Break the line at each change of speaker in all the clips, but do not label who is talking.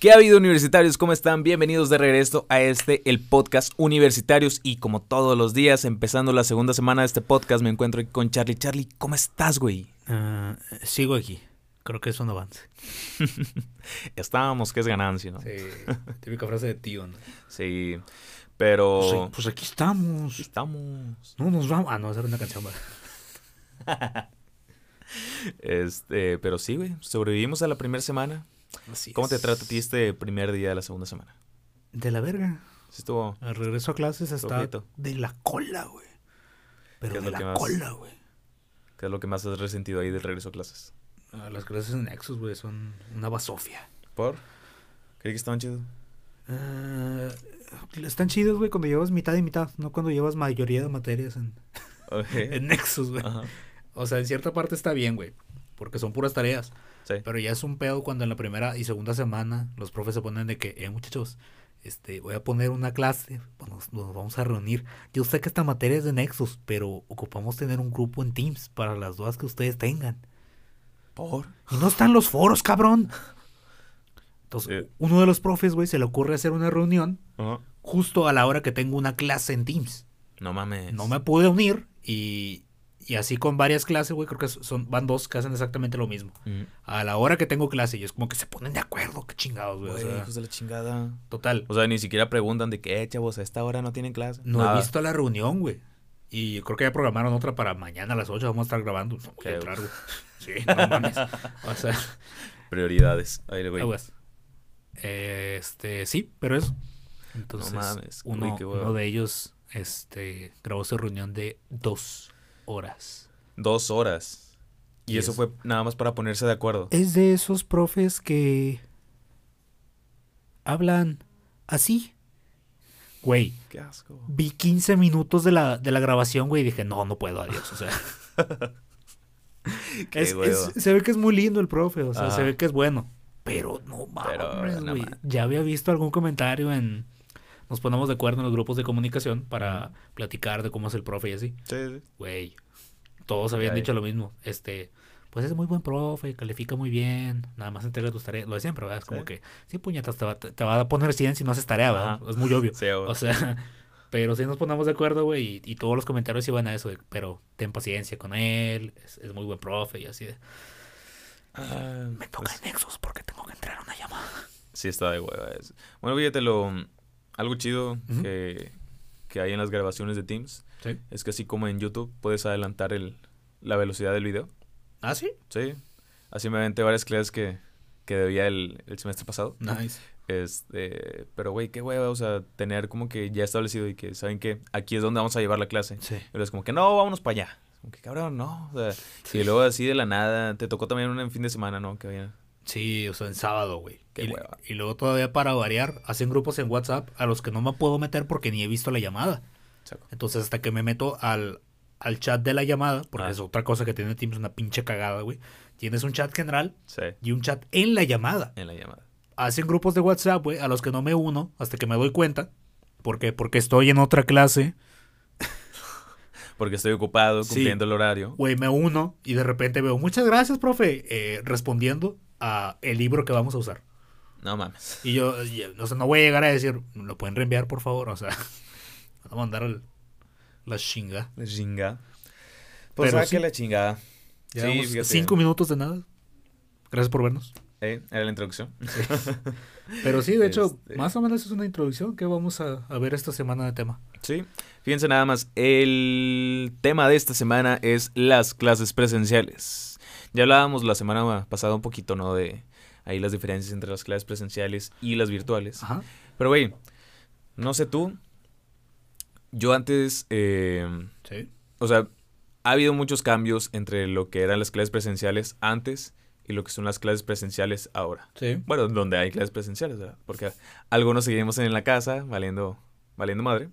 ¿Qué ha habido universitarios? ¿Cómo están? Bienvenidos de regreso a este, el podcast Universitarios. Y como todos los días, empezando la segunda semana de este podcast, me encuentro aquí con Charlie. Charlie, ¿cómo estás, güey?
Ah, sigo aquí. Creo que es un avance.
Estábamos, que es ganancia, ¿no?
Sí, típica frase de tío, ¿no?
Sí, pero...
Pues, pues aquí estamos.
Aquí estamos.
No nos vamos. Ah, no, esa era una canción. ¿verdad?
Este, pero sí, güey, sobrevivimos a la primera semana.
Así
¿Cómo te trata a ti este primer día de la segunda semana?
De la verga.
¿Sí estuvo?
Al regreso a clases está
Flojito.
de la cola, güey.
¿Qué
Pero
es
de
lo que
la
más-
cola, güey.
¿Qué es lo que más has resentido ahí del regreso a clases?
Ah, las clases en Nexus, güey, son una basofia.
¿Por? Creí que estaban chidos.
Ah, están chidos, güey, cuando llevas mitad y mitad, no cuando llevas mayoría de materias en,
Ok.
en Nexus, güey. O sea, en cierta parte está bien, güey, porque son puras tareas.
Sí.
Pero ya es un pedo cuando en la primera y segunda semana los profes se ponen de que, eh, muchachos, este, voy a poner una clase, pues nos, nos vamos a reunir. Yo sé que esta materia es de Nexus, pero ocupamos tener un grupo en Teams para las dudas que ustedes tengan.
¿Por?
Y no están los foros, cabrón. Entonces,
Sí.
uno de los profes, güey, se le ocurre hacer una reunión justo a la hora que tengo una clase en Teams.
No mames.
No me pude unir y, y así con varias clases, güey, creo que son, van dos que hacen exactamente lo mismo.
Mm.
A la hora que tengo clase y es como que se ponen de acuerdo, qué chingados, güey. o
Güey,
sea,
hijos de la chingada.
total.
O sea, ni siquiera preguntan de que, eh, chavos, a esta hora no tienen clase.
No
Nada.
he visto la reunión, güey. Y creo que ya programaron otra para mañana a las 8. Vamos a estar grabando. No voy
Qué
a entrar, güey. Sí, no mames. O sea,
Prioridades. Ahí le voy.
aguas. Este, sí, pero eso. Entonces,
mames. Uy,
uno,
qué hueva.
uno de ellos este, grabó su reunión de dos horas.
Dos horas. Y,
Y
eso
es-
fue nada más para ponerse de acuerdo.
Es de esos profes que hablan así. Güey,
Qué asco.
vi 15 minutos de la, de la grabación, güey, y dije, no, no puedo, adiós. O sea,
Qué
es- es- se ve que es muy lindo el profe, o sea,
Ajá.
se ve que es bueno. Pero no mames, güey. Ya había visto algún comentario en... Nos ponemos de acuerdo en los grupos de comunicación para platicar de cómo es el profe y así.
Sí, sí.
Güey, todos habían dicho lo mismo. Este, pues es muy buen profe, califica muy bien, nada más entrega tus tareas. Lo de siempre, ¿verdad? Es como
Sí.
que, sí, puñetas, te va, te va a poner 100 si no haces tarea, ¿verdad?
Ajá.
Es muy obvio.
Sí.
O sea, pero sí nos ponemos de acuerdo, güey, y, y todos los comentarios iban a eso, de, pero ten paciencia con él, es, es muy buen profe y así de,
Ah,
me toca
pues,
en Nexus porque tengo que entrar a una llamada.
sí está de hueva eso. Bueno, fíjate lo... Algo chido que, que hay en las grabaciones de Teams
¿Sí?
es que así como en YouTube puedes adelantar el, la velocidad del video.
¿Ah, sí?
Sí. Así me aventé varias clases que, que debía el, el semestre pasado.
Nice.
Este, pero güey, qué hueva, o sea, tener como que ya establecido y que saben que aquí es donde vamos a llevar la clase.
Sí.
Pero es como que no, vámonos para allá. Como que cabrón, no. O sea, y luego así de la nada, te tocó también un fin de semana, ¿no? Que había.
Sí, o sea, en sábado, güey.
Qué
Y,
hueva.
y luego todavía para variar, hacen grupos en WhatsApp a los que no me puedo meter porque ni he visto la llamada. Entonces, hasta que me meto al, al chat de la llamada, porque
Ah.
es otra cosa que tiene Teams, una pinche cagada, güey. Tienes un chat general
Sí,
y un chat en la llamada.
en la llamada.
Hacen grupos de WhatsApp, güey, a los que no me uno hasta que me doy cuenta. ¿Por qué? Porque estoy en otra clase,
Porque estoy ocupado
Sí.
cumpliendo el horario.
güey, me uno y de repente veo, muchas gracias, profe, eh, respondiendo a el libro que vamos a usar.
No mames.
Y yo, o sea, no voy a llegar a decir, ¿lo pueden reenviar, por favor? O sea, van a mandar el- la chinga.
La chinga. Pues
Pero
saque
sí.
la chingada.
Llevamos
fíjate.
cinco minutos de nada. Gracias por vernos.
Eh, era la introducción.
Pero sí, de hecho,
Este-
más o menos es una introducción que vamos a, a ver esta semana de tema.
Sí. Fíjense nada más, el tema de esta semana es las clases presenciales. Ya hablábamos la semana pasada un poquito, ¿no? De ahí las diferencias entre las clases presenciales y las virtuales.
Ajá.
Pero, güey, no sé tú. Yo antes, eh,
Sí.
o sea, ha habido muchos cambios entre lo que eran las clases presenciales antes y lo que son las clases presenciales ahora.
Sí.
Bueno, donde hay clases presenciales, ¿verdad? Porque algunos seguimos en la casa, valiendo, valiendo madre.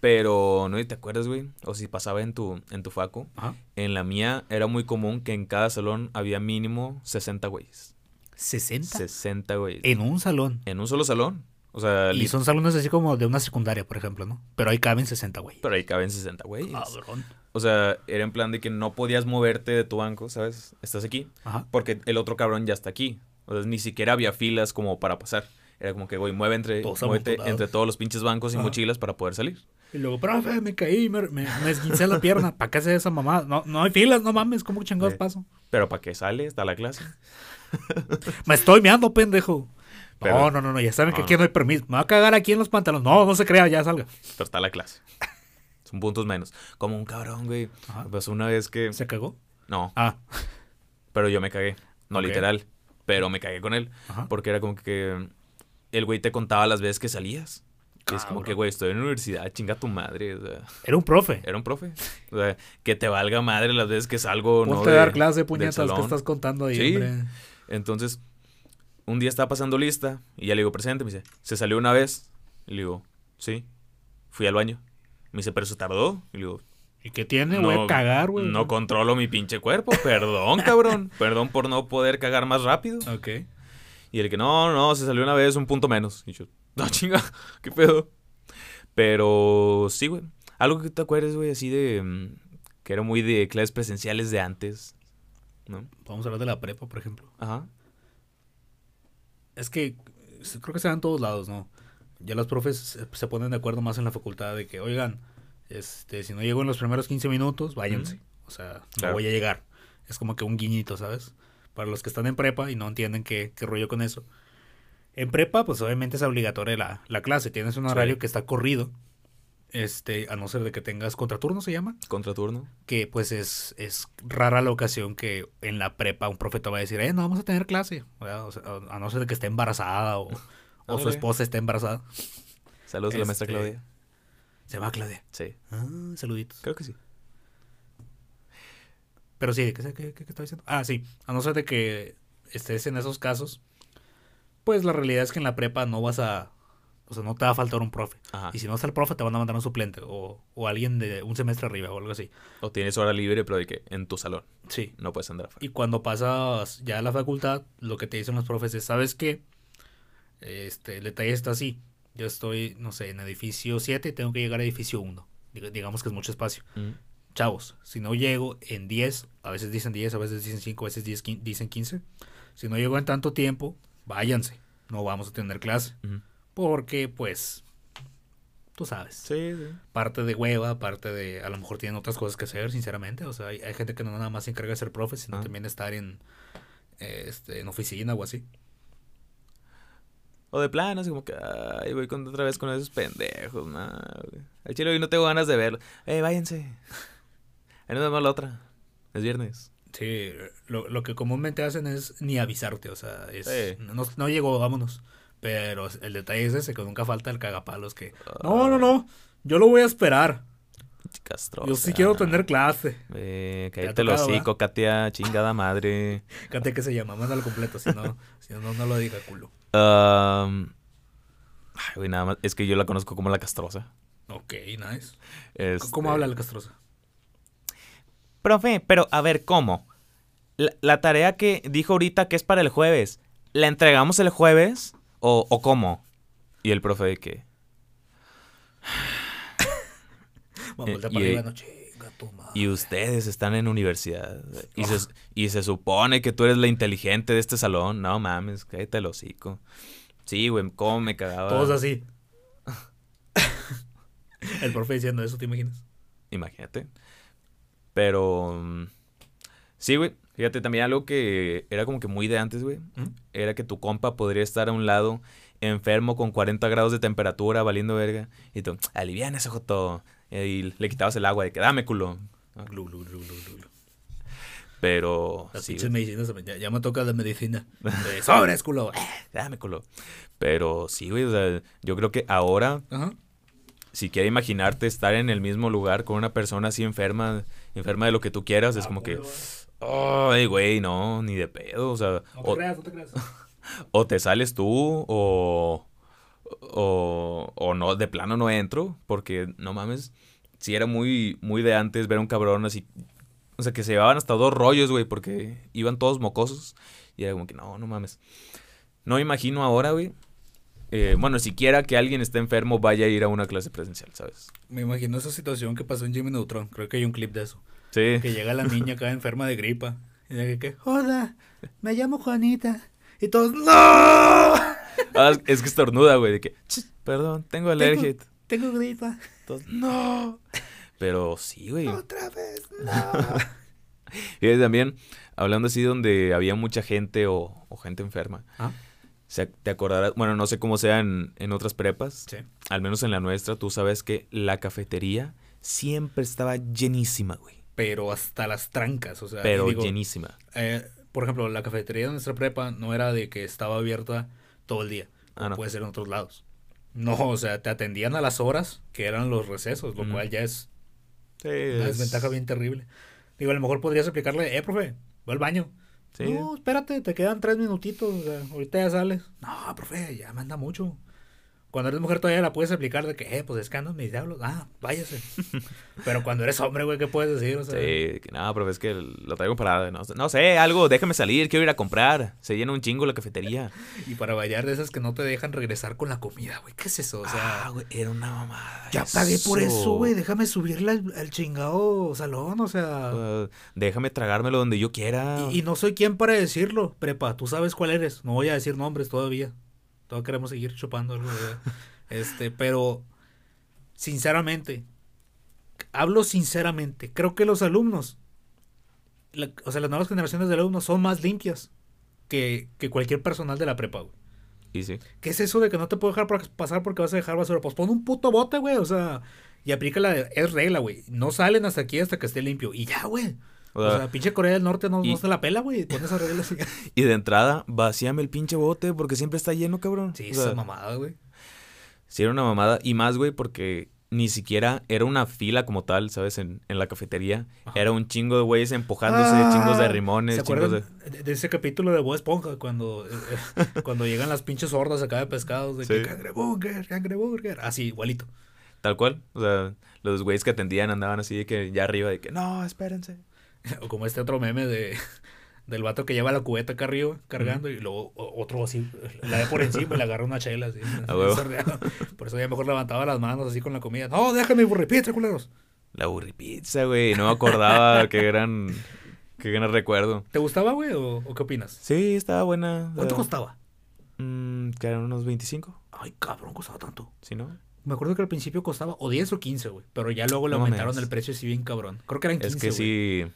Pero, ¿no te acuerdas, güey? O si pasaba en tu, en tu.
Ajá.
En la mía era muy común que en cada salón había mínimo 60 güeyes.
60
60 güeyes.
en un salón.
En un solo salón. O sea,
Y son salones así como de una secundaria, por ejemplo, ¿no? Pero ahí caben 60, güey.
pero ahí caben 60 güeyes.
Cabrón.
O sea, era en plan de que no podías moverte de tu banco, ¿sabes? Estás aquí.
Ajá.
Porque el otro cabrón ya está aquí. O sea, ni siquiera había filas como para pasar. Era como que, güey, mueve entre, muévete entre todos los pinches bancos y
Ajá.
mochilas para poder salir.
Y luego, profe, me caí, me, me, me esguincé la pierna. ¿Para qué hace esa mamá? No, no hay filas, no mames, ¿cómo chingados paso?
Pero ¿para qué sale? Está la clase.
Me estoy meando, pendejo.
Pero-
no, no, no, no, ya saben que aquí no hay permiso. Me va a cagar aquí en los pantalones. No, no se crea, ya salga.
Pero está la clase. Son puntos menos. Como un cabrón, güey.
Ajá.
Pues una vez que...
¿Se cagó?
No,
Ah,
pero yo me cagué. No literal. Pero me cagué con él.
ajá.
Porque era como que el güey te contaba las veces que salías. Y es como
Cabrón.
que, güey, estoy en la universidad, chinga tu madre. O sea,
Era un profe.
era un profe. O sea, que te valga madre las veces que salgo, ¿no?
A
de-
dar clase,
del
puñetas, que estás contando ahí,
Sí.
hombre?
Entonces, un día estaba pasando lista y ya le digo, presente, me dice, ¿se salió una vez? Y le digo, sí. Fui al baño. Me dice, ¿pero se tardó? Y le digo,
¿Y qué tiene? Voy a cagar, güey.
no controlo mi pinche cuerpo. Perdón, cabrón. Perdón por no poder cagar más rápido.
Ok.
Y el que no, no, se salió una vez un punto menos. Y yo, no, chinga, qué pedo. Pero sí, güey. Algo que te acuerdes, güey, así de. mm, que era muy de clases presenciales de antes. ¿No?
Vamos a hablar de la prepa, por ejemplo.
Ajá.
Es que creo que se da en todos lados, ¿no? Ya los profes se- ponen de acuerdo más en la facultad de que, oigan, este, si no llego en los primeros 15 minutos, váyanse. O sea,
Claro.
no voy a llegar. Es como que un guiñito, ¿sabes? Para los que están en prepa y no entienden qué, qué rollo con eso. En prepa, pues obviamente es obligatoria la, la clase. Tienes un
Sí.
horario que está corrido. Este, a no ser de que tengas contraturno, se llama.
Contraturno.
Que pues es, es rara la ocasión que en la prepa un profeta va a decir, eh, no vamos a tener clase. ¿verdad? O sea, a no ser de que esté embarazada o, o su esposa esté embarazada.
Saludos a la maestra
Este,
Claudia.
Se llama Claudia.
Sí,
Ah, saluditos.
creo que sí.
Pero sí, ¿qué, qué, qué, qué estaba diciendo? Ah, sí. A no ser de que estés en esos casos, pues la realidad es que en la prepa no vas a... O sea, no te va a faltar un profe.
Ajá.
Y si no está el profe, te van a mandar un suplente o, o alguien de un semestre arriba o algo así.
O tienes hora libre, pero de que en tu salón.
Sí.
No puedes andar afuera.
Y cuando pasas ya a la facultad, lo que te dicen los profes es, ¿sabes qué? Este, el detalle está así. Yo estoy, no sé, en edificio 7 y tengo que llegar a edificio 1. Diga- Digamos que es mucho espacio.
Mm.
Chavos, si no llego en 10, a veces dicen 10, a veces dicen 5, a veces 10, quin- dicen 15. Si no llego en tanto tiempo, váyanse. No vamos a tener clase. Porque, pues, tú sabes.
Sí, sí.
Parte de hueva, parte de, a lo mejor tienen otras cosas que hacer, sinceramente. O sea, hay, hay gente que no nada más se encarga de ser profe, sino
Ah.
también estar en, eh, este, en oficina o así.
O de plano, así como que, ay, voy con, otra vez con esos pendejos, no. Al chile hoy no tengo ganas de verlo. Eh, váyanse. Ahí nos vemos la otra. Es viernes.
Sí, lo, lo que comúnmente hacen es ni avisarte, o sea, es,
Sí.
no, no llegó, vámonos. Pero el detalle es ese, que nunca falta el cagapalos que... No, no, no, yo lo voy a esperar.
Castrosa.
Yo sí quiero tener clase.
Eh, cállate el hocico, Katia, chingada madre.
Cate que se llama, mándalo completo, si no, si no, no lo diga culo.
Ay, güey, nada más. Es que yo la conozco como la castrosa.
Ok, nice.
Este,
¿Cómo habla la castrosa?
Profe, pero a ver, ¿cómo? La, la tarea que dijo ahorita que es para el jueves, ¿la entregamos el jueves? ¿O, o cómo? Y el profe de que...
Vamos,
Eh, y-
arriba, no, chinga.
Y ustedes están en universidad. Y, se, y se supone que tú eres la inteligente de este salón. No mames, cállate el hocico. Sí, güey, cómo me cagaba.
Todos así. el profe diciendo eso, ¿te imaginas?
Imagínate. Pero... mm, Sí, güey. Fíjate, también algo que era como que muy de antes, güey.
¿Mm?
Era que tu compa podría estar a un lado enfermo con 40 grados de temperatura, valiendo verga. Y tú, alivian ese joto. Y le quitabas el agua de que dame culo.
Glu, glu, glu, glu.
Pero...
Las
sí,
medicinas, ya, ya me toca de medicina. De sobres, culo.
dame culo. Pero sí, güey. O sea, yo creo que ahora
Ajá.
si quieres imaginarte estar en el mismo lugar con una persona así enferma, enferma de lo que tú quieras, es como que, ay, güey, no, ni de pedo, o sea,
No te
o,
creas, no te creas.
o te sales tú o, o, o no, de plano no entro, porque no mames, si era muy, muy de antes ver a un cabrón así, o sea, que se llevaban hasta dos rollos, güey, porque iban todos mocosos, y era como que, no, no mames. No me imagino ahora, güey. Eh, bueno, siquiera que alguien esté enfermo vaya a ir a una clase presencial, ¿sabes?
Me imagino esa situación que pasó en Jimmy Neutron. Creo que hay un clip de eso.
Sí.
Que llega la niña acá enferma de gripa. Y de que, hola, me llamo Juanita. Y todos, ¡No!
Ah, es que estornuda, güey, de que, "Ch, perdón, tengo alergia.
Tengo gripa.
Todos, no. Pero sí, güey.
Otra vez, no.
Y también, hablando así donde había mucha gente o, o gente enferma.
¿Ah?
O sea, te acordarás, bueno, no sé cómo sea en, en otras prepas,
Sí.
al menos en la nuestra, tú sabes que la cafetería siempre estaba llenísima, güey.
Pero hasta las trancas, o sea.
Pero
digo,
llenísima.
eh, por ejemplo, la cafetería de nuestra prepa no era de que estaba abierta todo el día.
Ah, no.
Puede ser en otros lados. No, o sea, te atendían a las horas que eran los recesos, lo cual ya es
Sí,
una
es-
desventaja bien terrible. Digo, a lo mejor podrías explicarle, eh, profe, voy al baño.
Sí.
No, espérate, te quedan tres minutitos, o sea, ahorita ya sales. No, profe, ya manda mucho. Cuando eres mujer todavía la puedes explicar de que, eh, pues es que andan mis diablos. Ah, váyase. Pero cuando eres hombre, güey, ¿qué puedes decir? O sea,
Sí, que no, pero es que lo traigo parado. No, sé- no sé, algo, déjame salir, quiero ir a comprar. Se llena un chingo la cafetería.
Y para variar de esas que no te dejan regresar con la comida, güey. ¿Qué es eso? O sea,
ah, güey, era una mamada.
ya pagué por eso, güey. Déjame subirle al, al chingado salón, o sea.
Uh, déjame tragármelo donde yo quiera.
Y, y no soy quien para decirlo, prepa. Tú sabes cuál eres. No voy a decir nombres todavía. Todavía queremos seguir chupando algo. ¿verdad? Este, pero sinceramente, hablo sinceramente. Creo que los alumnos, la- o sea, las nuevas generaciones de alumnos son más limpias que, que cualquier personal de la prepa, güey.
Sí.
¿Qué es eso de que no te puedo dejar pa- pasar porque vas a dejar basura? Pues pon un puto bote, güey. O sea, y aplica la. Es regla, güey. No salen hasta aquí hasta que esté limpio. Y ya, güey.
O
O
sea,
pinche Corea del Norte no,
y-
no se la pela, güey. Pon esas reglas y.
Y de entrada, vacíame el pinche bote porque siempre está lleno, cabrón.
Sí,
O sea,
esa mamada, güey.
sí era una mamada. Y más, güey, porque ni siquiera era una fila como tal, ¿sabes? En, en la cafetería.
Ajá.
Era un chingo de güeyes empujándose,
Ah,
chingos de rimones,
¿Se
chingos de...
acuerdan de, de ese capítulo de Bob Esponja? Cuando, eh, eh, cuando llegan las pinches hordas acá de pescados. De
Sí.
que cangreburger, cangreburger. Así, igualito.
Tal cual. O sea, los güeyes que atendían andaban así de que ya arriba, de que no, espérense.
O como este otro meme de del vato que lleva la cubeta acá arriba cargando y luego otro así la ve por encima y le agarra una chela así. Por eso ya mejor levantaba las manos así con la comida. No, déjame burripita, culeros.
La burripizza, güey. No me acordaba qué gran, qué gran recuerdo.
¿Te gustaba, güey, o, o qué opinas?
Sí, estaba buena.
¿Cuánto costaba?
mm, que eran unos 25,
Ay, cabrón, costaba tanto.
¿sí no?
Me acuerdo que al principio costaba o 10 o 15, güey. Pero ya luego le
No
aumentaron
mames.
el precio así bien cabrón. Creo que eran 15,
Es que sí.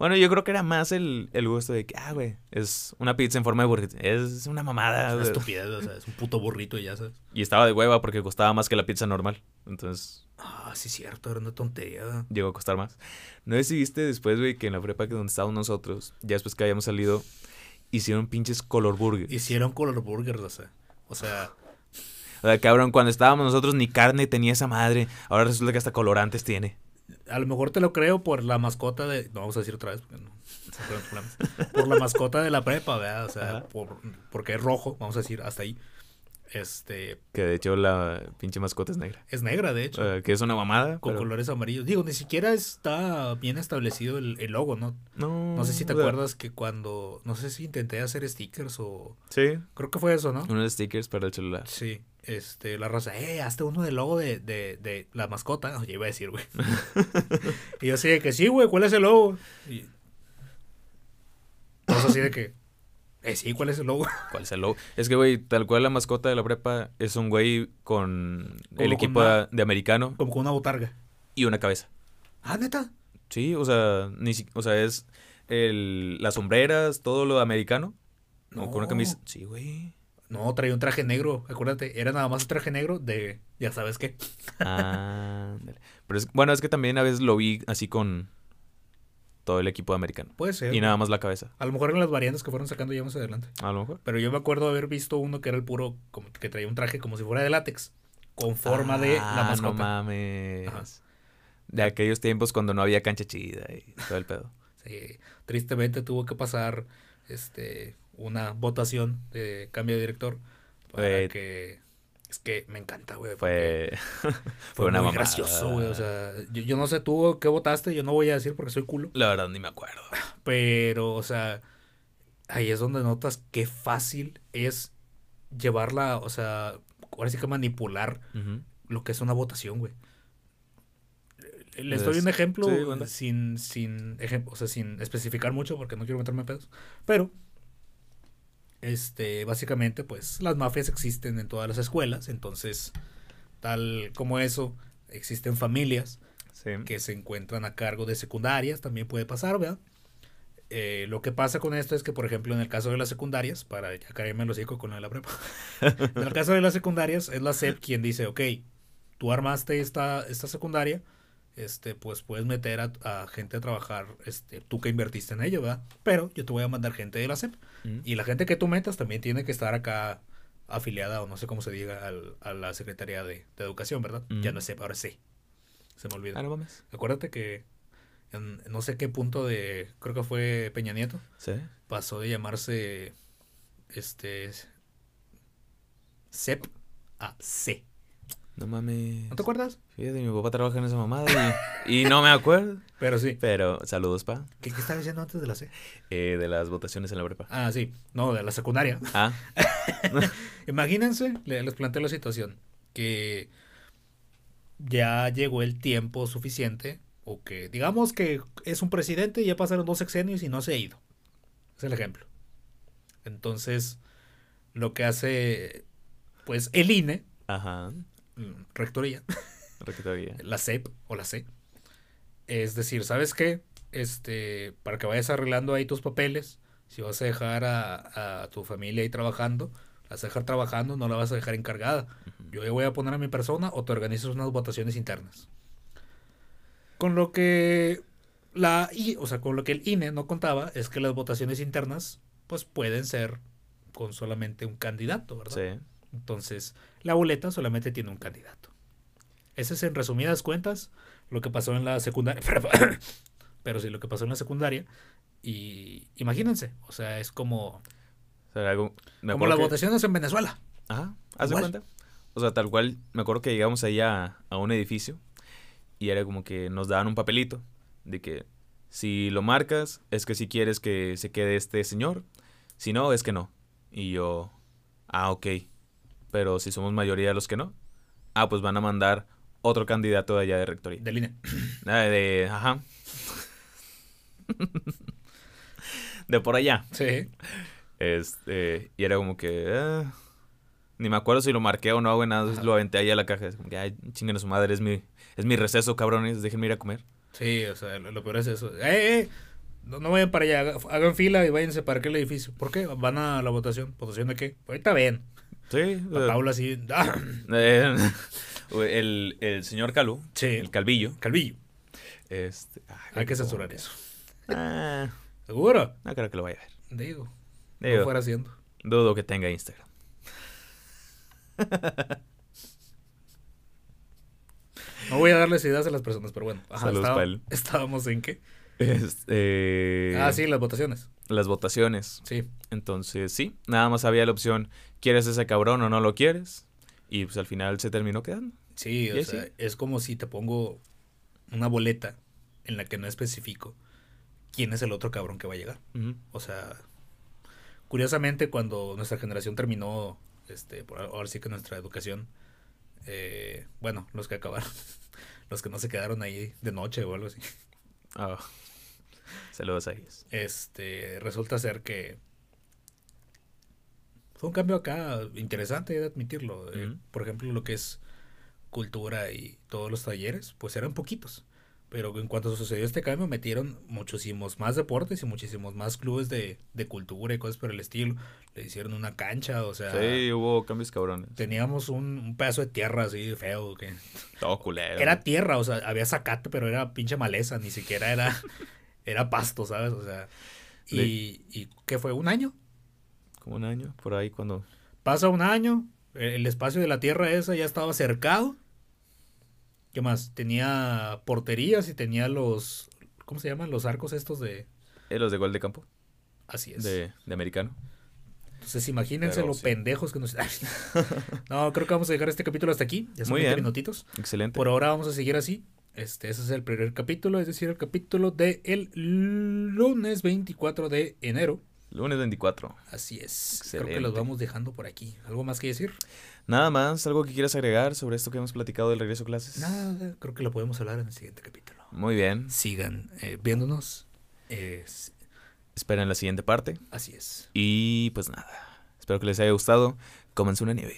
Bueno, yo creo que era más el, el gusto de que, ah, güey, es una pizza en forma de burrito. Es una mamada.
Es una estupidez, o sea, es un puto burrito y ya sabes.
Y estaba de hueva porque costaba más que la pizza normal. Entonces
Ah, sí, cierto, era una tontería.
llegó a costar más. No sé si viste después, güey, que en la prepa que donde estábamos nosotros, ya después que habíamos salido, hicieron pinches color burgers.
Hicieron color burgers, o sea. O sea,
O sea, cabrón, cuando estábamos nosotros ni carne tenía esa madre. Ahora resulta que hasta colorantes tiene.
A lo mejor te lo creo por la mascota de. No vamos a decir otra vez porque no. Por la mascota de la prepa, ¿verdad? O sea, por, porque es rojo, vamos a decir, hasta ahí. Este.
Que de hecho la pinche mascota es negra.
Es negra, de hecho.
Eh, que es una mamada.
con
pero-
colores amarillos. Digo, ni siquiera está bien establecido el, el logo, ¿no?
No,
No sé si te acuerdas que cuando. No sé si intenté hacer stickers o.
Sí,
Creo que fue eso, ¿no?
unos stickers para el celular.
Sí. Este, la raza, eh, hazte uno del logo de, de, de la mascota. Oye, iba a decir, güey. y yo así de que sí, güey, ¿cuál es el logo? Y. Todos así de que. Eh, sí, ¿cuál es el logo?
¿Cuál es el logo? Es que, güey, tal cual la mascota de la prepa es un güey con
Como
el
con
equipo
una-
de americano
Como con una botarga.
y una cabeza.
Ah, neta.
Sí, o sea, ni si- o sea, es el, las sombreras, todo lo americano. No, con una
No.
camisa. Sí, güey.
No, traía un traje negro, acuérdate. Era nada más un traje negro de. Ya sabes qué.
Ah. Pero es, bueno, es que también a veces lo vi así con todo el equipo americano.
Puede ser.
Y nada más la cabeza.
A lo mejor eran las variantes que fueron sacando ya más adelante.
A lo mejor.
Pero yo me acuerdo haber visto uno que era el puro, como que traía un traje como si fuera de látex, con forma de la
Ah,
mascota.
No mames.
Ajá.
De aquellos tiempos cuando no había cancha chida y todo el pedo.
Sí, tristemente tuvo que pasar este una votación de cambio de director para
Fue-
que es que me encanta, güey.
Fue, fue,
fue
una
muy
mamada.
gracioso, güey, o sea, yo, yo no sé tú qué votaste, yo no voy a decir porque soy culo,
La verdad ni me acuerdo.
pero o sea, ahí es donde notas qué fácil es llevarla, o sea, ahora sí que manipular lo que es una votación, güey. Les
Es-
doy un ejemplo
sí, bueno.
sin, sin, o sea, sin especificar mucho porque no quiero meterme en pedos. Pero este, básicamente, pues las mafias existen en todas las escuelas, entonces, tal como eso, existen familias
Sí.
que se encuentran a cargo de secundarias, también puede pasar, ¿verdad? Eh, lo que pasa con esto es que, por ejemplo, en el caso de las secundarias, para ya caerme los hocico con lo de la prepa, en el caso de las secundarias, es la SEP quien dice, ok, tú armaste esta, esta secundaria, este, pues puedes meter a, a gente a trabajar, este, tú que invertiste en ello, ¿verdad? Pero yo te voy a mandar gente de la SEP.
Mm.
Y la gente que tú metas también tiene que estar acá afiliada, o no sé cómo se diga, al- a la Secretaría de, de Educación, ¿verdad?
Mm.
Ya no es SEP, ahora es C. Se me olvidó.
Ah, no mames.
Acuérdate que en no sé qué punto de, creo que fue Peña Nieto,
Sí.
pasó de llamarse este CEP a C.
No mames.
¿No te acuerdas?
Fíjate, mi papá trabaja en esa mamada y, y no me acuerdo.
Pero sí.
Pero saludos, pa.
¿Qué, qué estaba diciendo antes de la C?
Eh, de las votaciones en la prepa.
Ah, sí. No, de la secundaria.
Ah,
Imagínense, le- les planteo la situación, que ya llegó el tiempo suficiente, o que digamos que es un presidente y ya pasaron dos sexenios y no se ha ido. Es el ejemplo. Entonces, lo que hace, pues, el INE,
ajá.
mm, Rectoría. la CEP o la C, es decir, ¿sabes qué? Este, para que vayas arreglando ahí tus papeles, si vas a dejar a, a tu familia ahí trabajando, la vas a dejar trabajando, no la vas a dejar encargada. Yo ya voy a poner a mi persona o te organizas unas votaciones internas. Con lo que la I, o sea, con lo que el INE no contaba es que las votaciones internas pues pueden ser con solamente un candidato, ¿verdad?
Sí.
Entonces, la boleta solamente tiene un candidato. Ese es en resumidas cuentas lo que pasó en la secundaria. Pero sí, lo que pasó en la secundaria. Y imagínense, o sea, es como,
algo, me
como las
que-
votaciones en Venezuela.
Ajá, haz de cuenta. O sea, tal cual, me acuerdo que llegamos ahí a, a un edificio y era como que nos daban un papelito de que si lo marcas es que si quieres que se quede este señor, si no, es que no. Y yo, ah, ok. Pero si somos mayoría los que no, ah, pues van a mandar otro candidato de allá de rectoría.
Del INE.
Ah, de, ajá. de por allá.
Sí.
Este, y era como que. ah, ni me acuerdo si lo marqué o no, güey. Nada,
Ajá.
lo aventé ahí a la caja. Es como que, ay, chinguen a su madre, es mi, es mi receso, cabrones. Déjenme ir a comer.
Sí, o sea, lo, lo peor es eso. ¡Eh, eh! No, no vayan para allá, haga- hagan fila y váyanse para aquel edificio. ¿Por qué? Van a la votación. ¿Votación de qué? Ahorita ven.
Sí.
La
eh,
Paula así. ¡ah!
eh, el, el señor Calú,
Sí.
el Calvillo.
Calvillo.
Este, ay,
Hay que censurar eso.
Ah,
¿Seguro?
no creo que lo vaya a ver.
Digo.
Digo,
No fuera haciendo.
dudo que tenga Instagram.
No voy a darles ideas a las personas, pero bueno. Ajá,
Saludos
estaba- estábamos en qué.
Este,
Ah, sí, las votaciones.
Las votaciones.
Sí.
Entonces, sí, nada más había la opción, ¿quieres ese cabrón o no lo quieres? Y pues al final se terminó quedando.
Sí, o sea, es como si te pongo una boleta en la que no especifico quién es el otro cabrón que va a llegar. O sea, curiosamente cuando nuestra generación terminó, este, por ahora sí que nuestra educación, eh, bueno, los que acabaron, los que no se quedaron ahí de noche o algo así,
Ah, saludos a ellos.
este, resulta ser que fue un cambio acá interesante, he de admitirlo. Eh, por ejemplo, lo que es cultura y todos los talleres, pues eran poquitos. Pero en cuanto sucedió este cambio, metieron muchísimos más deportes y muchísimos más clubes de, de cultura y cosas por el estilo. Le hicieron una cancha, o sea,
Sí, hubo cambios cabrones.
teníamos un, un pedazo de tierra así feo. que
Todo culero.
Era tierra, o sea, había zacate, pero era pinche maleza, ni siquiera era, era pasto, ¿sabes? O sea,
Le-
y, y ¿qué fue? ¿Un año?
Como un año, por ahí cuando...
Pasa un año, el espacio de la tierra esa ya estaba cercado. ¿Qué más? Tenía porterías y tenía los, ¿cómo se llaman? Los arcos estos de...
Eh, los de gol de campo,
Así es.
de, de americano.
Entonces imagínense
Pero
lo
sí.
pendejos que nos... no, creo que vamos a dejar este capítulo hasta aquí. Ya son
Muy
20
bien.
minutitos.
Excelente.
Por ahora vamos a seguir así. Este, ese es el primer capítulo, es decir, el capítulo de el lunes 24 de enero.
Lunes 24.
Así es. Creo que
Excelente.
los vamos dejando por aquí. ¿Algo más que decir?
Nada más, algo que quieras agregar sobre esto que hemos platicado del regreso a clases.
Nada, creo que lo podemos hablar en el siguiente capítulo.
Muy bien.
Sigan eh, viéndonos. Eh,
Esperen la siguiente parte.
así es.
Y pues nada. Espero que les haya gustado. Cómense una nieve.